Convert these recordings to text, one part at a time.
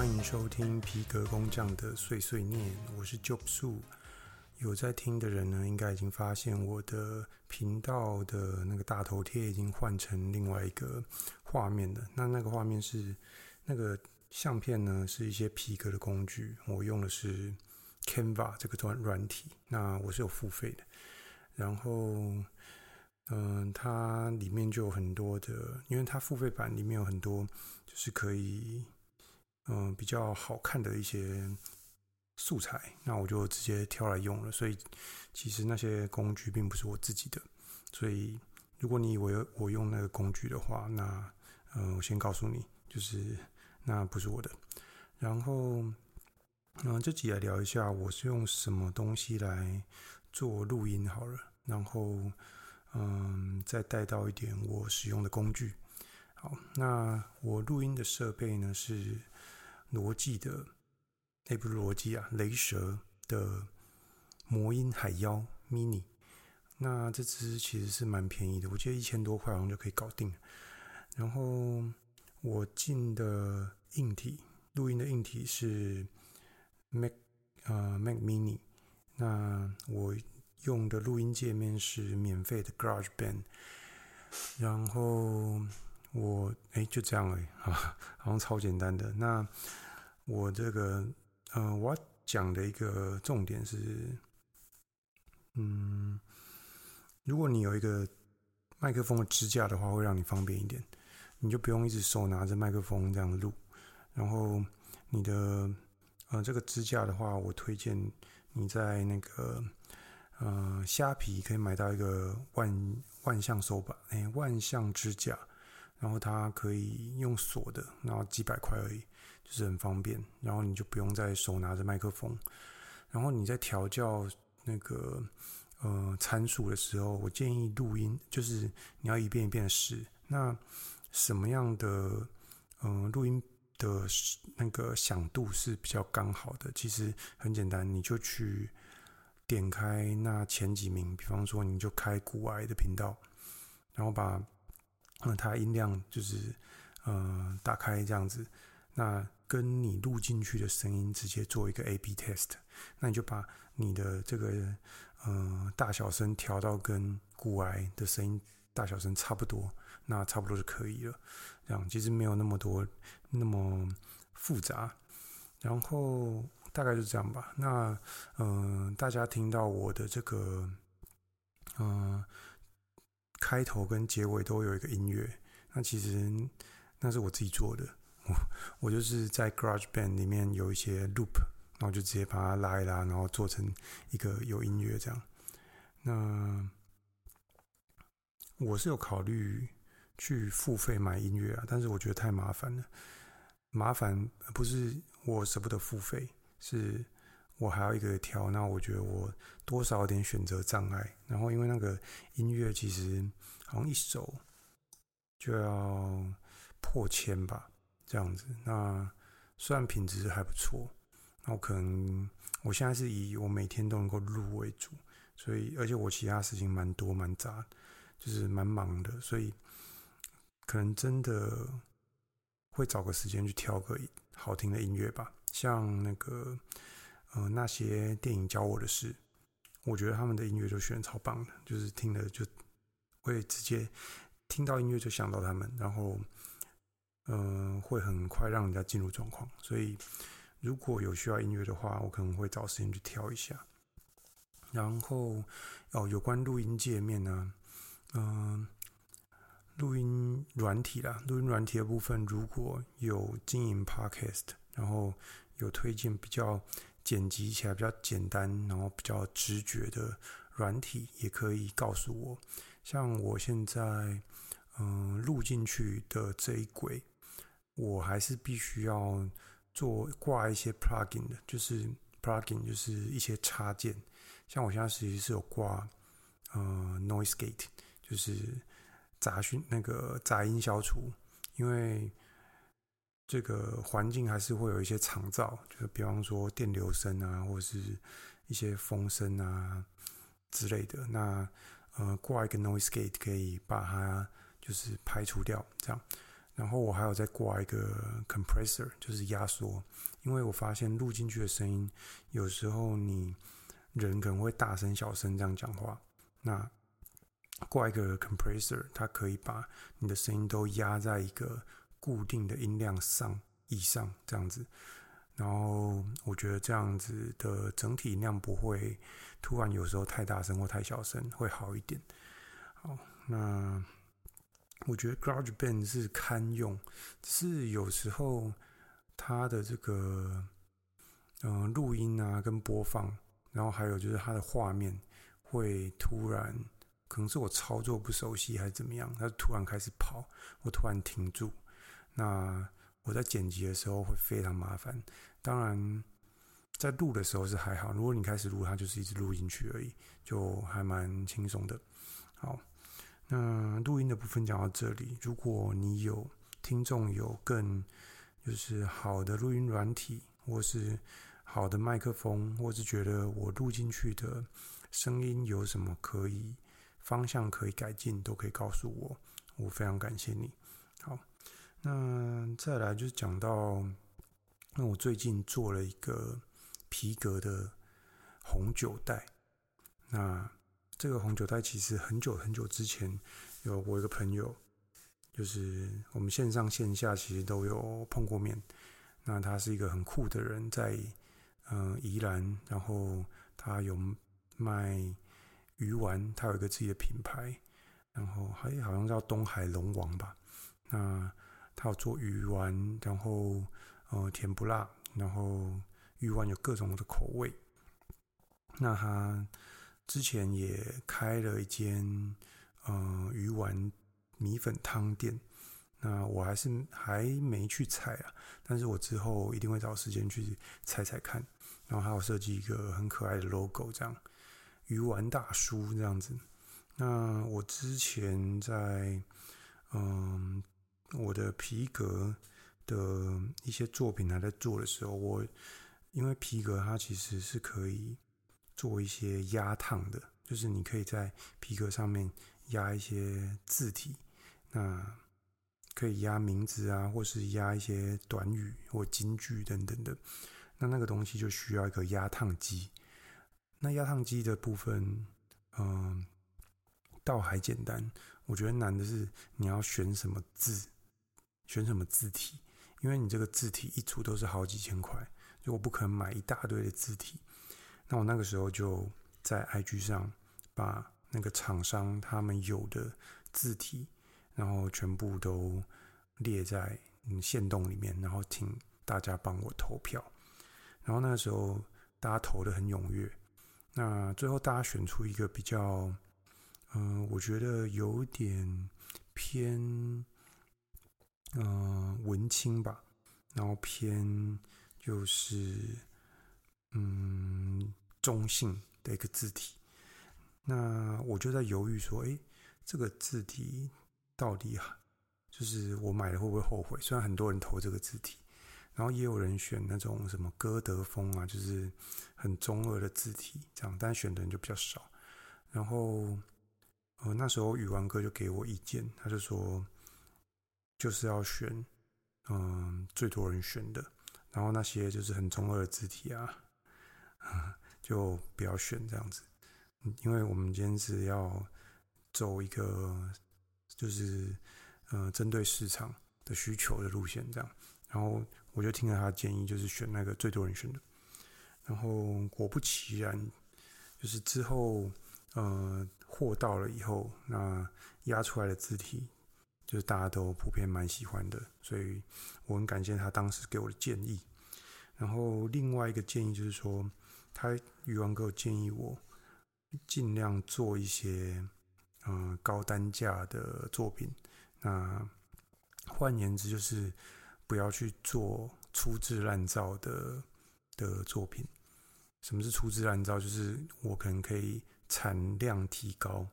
欢迎收听皮革工匠的碎碎念，我是 Job Su。有在听的人呢，应该已经发现我的频道的那个大头贴已经换成另外一个画面了。那那个画面是那个相片呢，是一些皮革的工具。我用的是 Canva 这个软软体，那我是有付费的。然后，嗯、它里面就有很多的，因为它付费版里面有很多，就是可以。嗯，比较好看的一些素材，那我就直接挑来用了。所以其实那些工具并不是我自己的。所以如果你以为我用那个工具的话，那嗯，我先告诉你，就是那不是我的。然后嗯，这集来聊一下我是用什么东西来做录音好了。然后嗯，再带到一点我使用的工具。好，那我录音的设备呢是。罗技的，哎，不是罗技啊，雷蛇的魔音海妖 mini，那这支其实是蛮便宜的，我记得一千多块好像就可以搞定。然后我进的硬体，录音的硬体是 Mac 啊、呃、Mac mini，那我用的录音界面是免费的 GarageBand，然后。我哎，就这样而已啊，好像超简单的。那我这个，呃，我要讲的一个重点是，嗯，如果你有一个麦克风的支架的话，会让你方便一点，你就不用一直手拿着麦克风这样录。然后你的，呃，这个支架的话，我推荐你在那个，呃，虾皮可以买到一个万万向手把，哎，万向支架。然后它可以用锁的，然后几百块而已，就是很方便。然后你就不用再手拿着麦克风。然后你在调教那个呃参数的时候，我建议录音就是你要一遍一遍的试。那什么样的嗯、呃、录音的那个响度是比较刚好的？其实很简单，你就去点开那前几名，比方说你就开股癌的频道，然后把。那，它音量就是，呃，打开这样子，那跟你录进去的声音直接做一个 A/B test，那你就把你的这个，呃，大小声调到跟股癌的声音大小声差不多，那差不多就可以了。这样其实没有那么多那么复杂，然后大概就这样吧。那，嗯、呃，大家听到我的这个，嗯、呃。开头跟结尾都有一个音乐，那其实那是我自己做的，我我就是在 GarageBand 里面有一些 loop，然后就直接把它拉一拉，然后做成一个有音乐这样。那我是有考虑去付费买音乐啊，但是我觉得太麻烦了。麻烦不是我舍不得付费，是。我还要一个调，那我觉得我多少有点选择障碍。然后因为那个音乐其实好像一首就要破千吧，这样子。那虽然品质还不错，那我可能我现在是以我每天都能够录为主，所以而且我其他事情蛮多蛮杂，就是蛮忙的，所以可能真的会找个时间去挑个好听的音乐吧，像那个。呃，那些电影教我的事，我觉得他们的音乐都选超棒的，就是听了就会直接听到音乐就想到他们，然后嗯、会很快让人家进入状况。所以如果有需要音乐的话，我可能会找时间去挑一下。然后哦，有关录音界面呢，嗯、录音软体啦，录音软体的部分，如果有经营 Podcast，然后有推荐比较。剪辑起来比较简单，然后比较直觉的软体也可以告诉我。像我现在，嗯，录进去的这一轨，我还是必须要做挂一些 plugin 的，就是 plugin 就是一些插件。像我现在实际是有挂，嗯，noise gate，就是杂讯那个杂音消除，因为。这个环境还是会有一些场噪，就是比方说电流声啊，或者是一些风声啊之类的。那呃，挂一个 noise gate 可以把它就是排除掉，这样。然后我还有再挂一个 compressor，就是压缩，因为我发现录进去的声音有时候你人可能会大声小声这样讲话，那挂一个 compressor，它可以把你的声音都压在一个固定的音量上以上这样子，然后我觉得这样子的整体音量不会突然有时候太大声或太小声，会好一点。好，那。我觉得 GarageBand 是堪用，只是有时候它的这个嗯、呃、录音啊跟播放，然后还有就是它的画面会突然，可能是我操作不熟悉还是怎么样，它突然开始跑，我突然停住，那我在剪辑的时候会非常麻烦。当然，在录的时候是还好，如果你开始录，它就是一直录进去而已，就还蛮轻松的。好。那录音的部分讲到这里，如果你有听众有更就是好的录音软体，或是好的麦克风，或是觉得我录进去的声音有什么可以方向可以改进，都可以告诉我，我非常感谢你。好，那再来就是讲到，那我最近做了一个皮革的红酒袋，那。这个红酒袋其实很久很久之前，有我一个朋友，就是我们线上线下其实都有碰过面。那他是一个很酷的人，在嗯、宜兰，然后他有卖鱼丸，他有一个自己的品牌，然后还好像叫东海龙王吧。那他有做鱼丸，然后呃甜不辣，然后鱼丸有各种的口味。那他。之前也开了一间嗯、呃、鱼丸米粉汤店，那我还是还没去踩啊，但是我之后一定会找时间去踩踩看。然后还有设计一个很可爱的 logo，这样鱼丸大叔这样子。那我之前在嗯、我的皮革的一些作品还在做的时候，我因为皮革它其实是可以。做一些压烫的，就是你可以在皮革上面压一些字体，那可以压名字啊，或是压一些短语或金句等等的。那那个东西就需要一个压烫机。那压烫机的部分，嗯，倒还简单。我觉得难的是你要选什么字，选什么字体，因为你这个字体一组都是好几千块，就我不可能买一大堆的字体。那我那个时候就在 IG 上把那个厂商他们有的字体，然后全部都列在嗯线动里面，然后请大家帮我投票。然后那个时候大家投得很踊跃，那最后大家选出一个比较，嗯、我觉得有点偏嗯、文青吧，然后偏就是嗯。中性的一个字体，那我就在犹豫说，诶，这个字体到底就是我买了会不会后悔？虽然很多人投这个字体，然后也有人选那种什么歌德风啊，就是很中二的字体，这样，但选的人就比较少。然后，呃，那时候宇文哥就给我意见，他就说，就是要选，嗯、最多人选的，然后那些就是很中二的字体啊。啊就不要选这样子，因为我们今天是要走一个就是呃针对市场的需求的路线这样，然后我就听了他的建议，就是选那个最多人选的，然后果不其然，就是之后呃货到了以后，那压出来的字体就是大家都普遍蛮喜欢的，所以我很感谢他当时给我的建议。然后另外一个建议就是说。他宇文哥建议我尽量做一些嗯、高单价的作品，那换言之就是不要去做粗制滥造的的作品。什么是粗制滥造？就是我可能可以产量提高，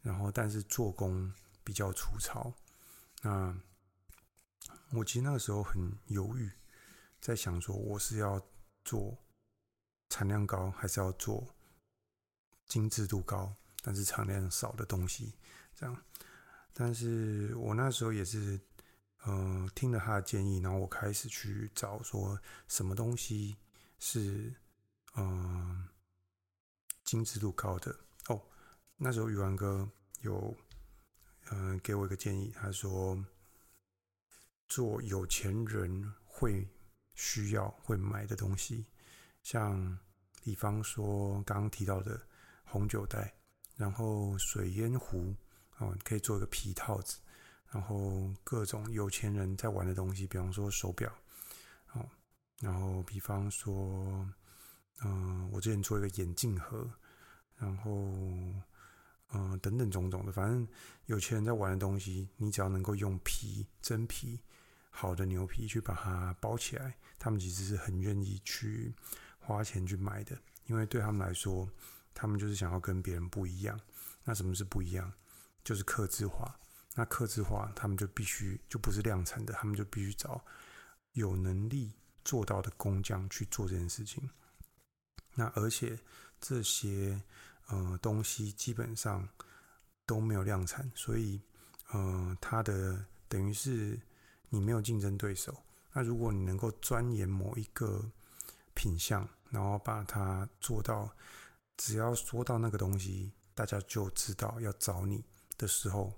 然后但是做工比较粗糙。那我其实那个时候很犹豫，在想说我是要做。产量高还是要做精致度高，但是产量少的东西，这样。但是我那时候也是，嗯、听了他的建议，然后我开始去找说什么东西是嗯、精致度高的哦。那时候宇文哥有嗯、给我一个建议，他说做有钱人会需要会买的东西，像比方说刚刚提到的红酒袋，然后水烟壶哦，可以做一个皮套子。然后各种有钱人在玩的东西，比方说手表，哦，然后比方说，嗯、我之前做一个眼镜盒，然后，嗯、等等种种的，反正有钱人在玩的东西，你只要能够用皮、真皮、好的牛皮去把它包起来，他们其实是很愿意去花钱去买的，因为对他们来说，他们就是想要跟别人不一样。那什么是不一样？就是克制化。那克制化，他们就必须就不是量产的，他们就必须找有能力做到的工匠去做这件事情。那而且这些呃东西基本上都没有量产，所以呃，它的等于是你没有竞争对手。那如果你能够钻研某一个品相，然后把它做到，只要说到那个东西，大家就知道要找你的时候。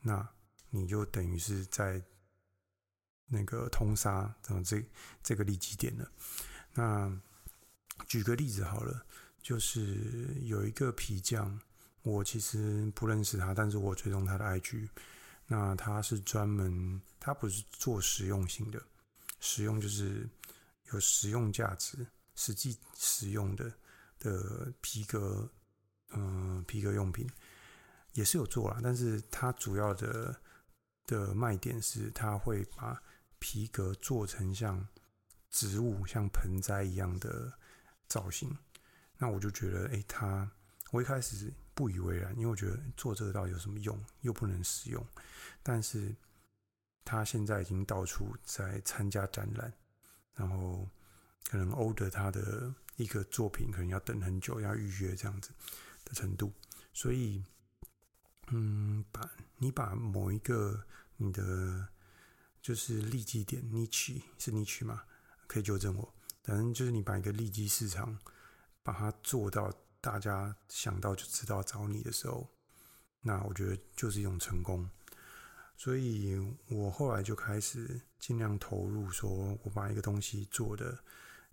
那你就等于是在那个通杀这这这个利基点了。那举个例子好了，就是有一个皮匠，我其实不认识他，但是我追踪他的 IG。那他是专门，他不是做实用性的，实用就是有实用价值、实际使用的的皮革，嗯、皮革用品。也是有做啦，但是它主要的的卖点是，它会把皮革做成像植物、像盆栽一样的造型。那我就觉得，哎，他我一开始不以为然，因为我觉得做这个到底有什么用，又不能使用。但是他现在已经到处在参加展览，然后可能 order 他的一个作品，可能要等很久，要预约这样子的程度，所以。嗯，把你把某一个你的就是利基点，niche 是 niche 吗？可以纠正我。反正就是你把一个利基市场，把它做到大家想到就知道找你的时候，那我觉得就是一种成功。所以我后来就开始尽量投入，说我把一个东西做的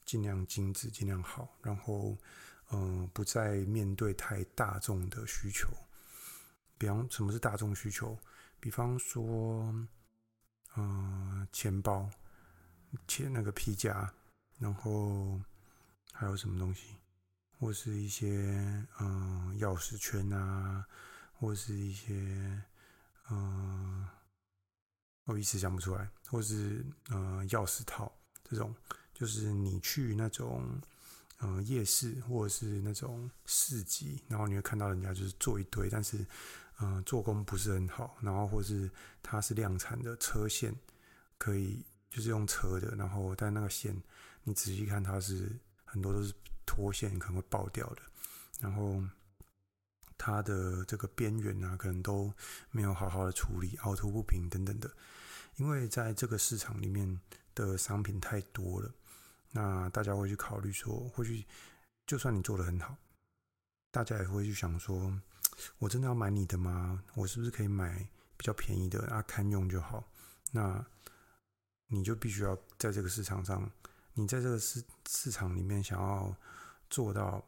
尽量精致、尽量好，然后嗯，不再面对太大众的需求。比方，什么是大众需求？比方说，嗯、钱包、钱那个皮夹，然后还有什么东西，或是一些嗯钥匙圈啊，或是一些嗯，我一时想不出来，或是嗯钥匙套这种，就是你去那种嗯夜市或者是那种市集，然后你会看到人家就是做一堆，但是。嗯、做工不是很好，然后或是它是量产的车线，可以就是用车的，然后但那个线你仔细看，它是很多都是脱线，可能会爆掉的，然后它的这个边缘啊，可能都没有好好的处理，凹凸不平等等的，因为在这个市场里面的商品太多了，那大家会去考虑说，或许就算你做得很好，大家也会去想说。我真的要买你的吗？我是不是可以买比较便宜的啊？堪用就好。那你就必须要在这个市场上，你在这个市市场里面想要做到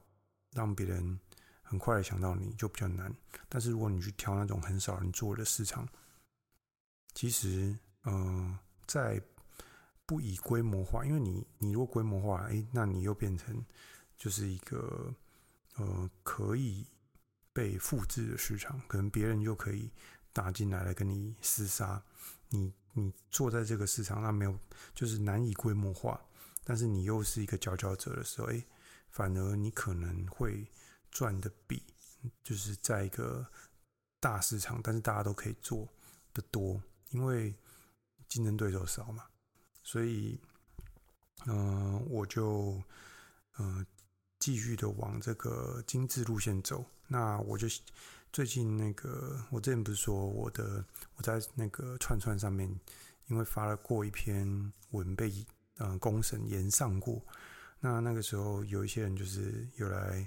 让别人很快的想到你就比较难。但是如果你去挑那种很少人做的市场，其实，嗯、呃，在不以规模化，因为你你如果规模化，哎，那你又变成就是一个呃可以。被复制的市场，可能别人就可以打进来来跟你厮杀。你你坐在这个市场，那没有就是难以规模化，但是你又是一个佼佼者的时候，诶，反而你可能会赚的比就是在一个大市场，但是大家都可以做的多，因为竞争对手少嘛。所以，嗯、我就嗯。呃继续的往这个精致路线走，那我就最近那个，我之前不是说我的我在那个串串上面因为发了过一篇文被嗯公审延上过，那那个时候有一些人就是有来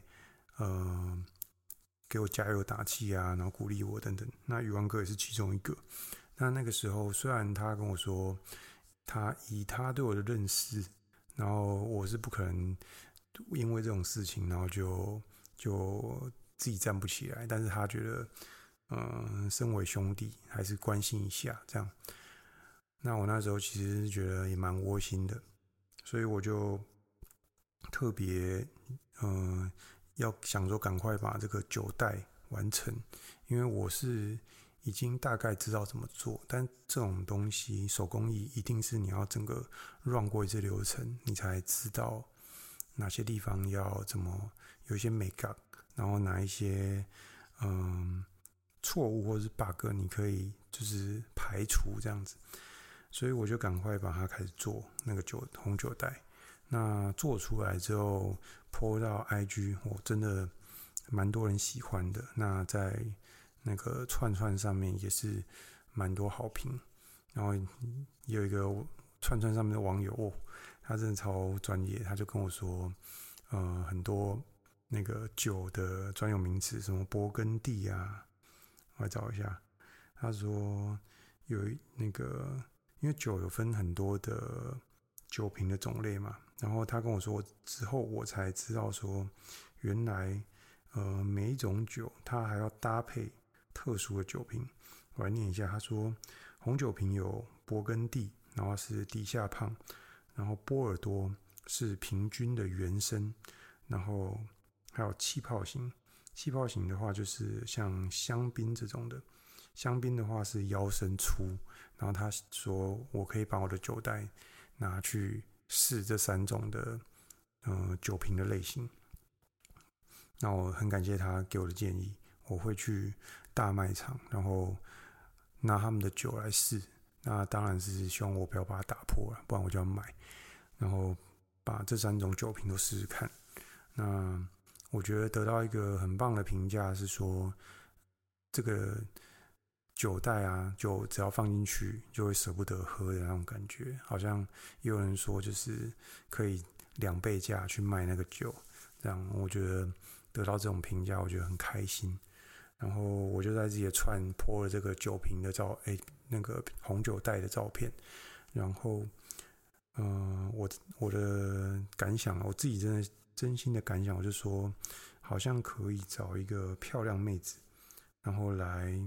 呃给我加油打气啊，然后鼓励我等等。那宇文哥也是其中一个。那那个时候虽然他跟我说，他以他对我的认识，然后我是不可能因为这种事情，然后就就自己站不起来，但是他觉得。嗯，身为兄弟，还是关心一下这样。那我那时候其实觉得也蛮窝心的，所以我就特别嗯，要想说赶快把这个酒袋完成，因为我是已经大概知道怎么做，但这种东西手工艺一定是你要整个 run 过一次流程，你才知道哪些地方要怎么有一些美感，然后哪一些嗯。错误或是 bug，你可以就是排除这样子，所以我就赶快把它开始做那个酒红酒袋。那做出来之后，po 到 IG，我真的蛮多人喜欢的。那在那个串串上面也是蛮多好评。然后有一个串串上面的网友，哦，他真的超专业，他就跟我说，呃，很多那个酒的专有名词，什么勃艮第啊。我来找一下，他说有那个，因为酒有分很多的酒瓶的种类嘛，然后他跟我说之后，我才知道说，原来呃每一种酒它还要搭配特殊的酒瓶。我来念一下，他说红酒瓶有勃艮第，然后是低下胖，然后波尔多是平均的原生，然后还有气泡型。气泡型的话，就是像香槟这种的。香槟的话是腰身粗，然后他说我可以把我的酒袋拿去试这三种的，呃，酒瓶的类型。那我很感谢他给我的建议，我会去大卖场，然后拿他们的酒来试。那当然是希望我不要把它打破了，不然我就要买。然后把这三种酒瓶都试试看。那。我觉得得到一个很棒的评价是说，这个酒袋啊，就只要放进去就会舍不得喝的那种感觉，好像也有人说就是可以两倍价去卖那个酒，这样我觉得得到这种评价，我觉得很开心。然后我就在自己的串 po 了这个酒瓶的照，哎，那个红酒袋的照片。然后，嗯、我我的感想，我自己真的。真心的感想，我就说，好像可以找一个漂亮妹子，然后来，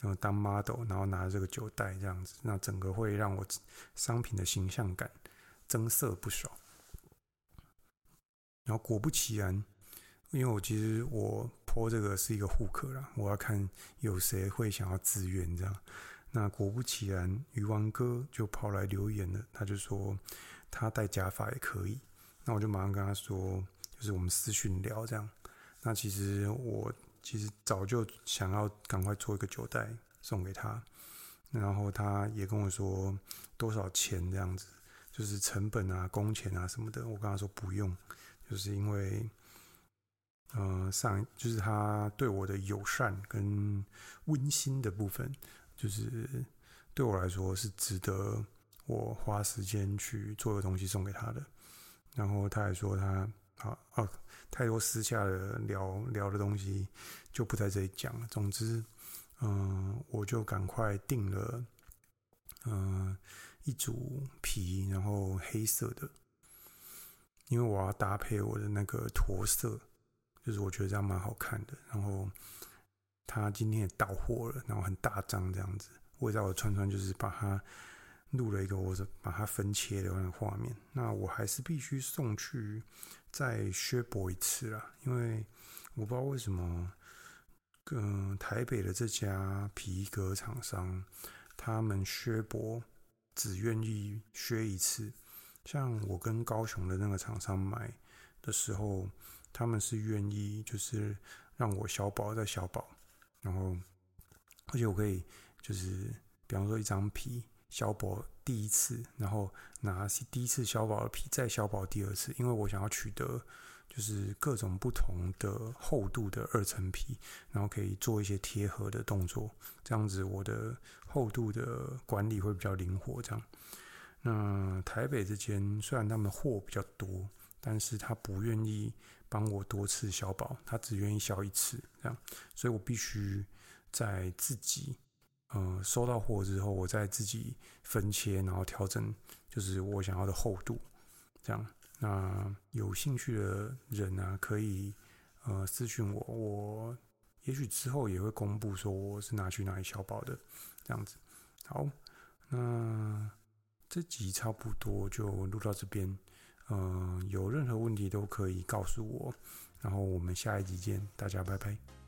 然后当 model，然后拿着这个酒袋这样子，那整个会让我商品的形象感增色不少。然后果不其然，因为我其实我泼这个是一个互客啦，我要看有谁会想要自愿这样。那果不其然，鱼王哥就跑来留言了，他就说他戴假发也可以。那我就马上跟他说，就是我们私讯聊这样。那其实我其实早就想要赶快做一个酒袋送给他，然后他也跟我说多少钱这样子，就是成本啊、工钱啊什么的。我跟他说不用，就是因为，呃，上就是他对我的友善跟温馨的部分，就是对我来说是值得我花时间去做个东西送给他的。然后他还说他好啊，太多私下的聊聊的东西就不在这里讲了。总之，嗯，我就赶快订了，嗯，一组皮，然后黑色的，因为我要搭配我的那个驼色，就是我觉得这样蛮好看的。然后他今天也到货了，然后很大张这样子，我也在我串串就是把它。录了一个，我是把它分切的那个画面。那我还是必须送去再削薄一次啦，因为我不知道为什么，嗯，台北的这家皮革厂商，他们削薄只愿意削一次。像我跟高雄的那个厂商买的时候，他们是愿意就是让我小薄再小薄，然后而且我可以就是比方说一张皮。削薄第一次，然后拿第一次削薄的皮再削薄第二次，因为我想要取得就是各种不同的厚度的二层皮，然后可以做一些贴合的动作，这样子我的厚度的管理会比较灵活。这样，那台北这间虽然他们货比较多，但是他不愿意帮我多次消保，他只愿意消一次，这样，所以我必须在自己呃收到货之后，我再自己分切，然后调整，就是我想要的厚度，这样。那有兴趣的人呢、啊，可以呃私信我，我也许之后也会公布说我是拿去哪里消保的，这样子。好，那这集差不多就录到这边，嗯、呃，有任何问题都可以告诉我，然后我们下一集见，大家拜拜。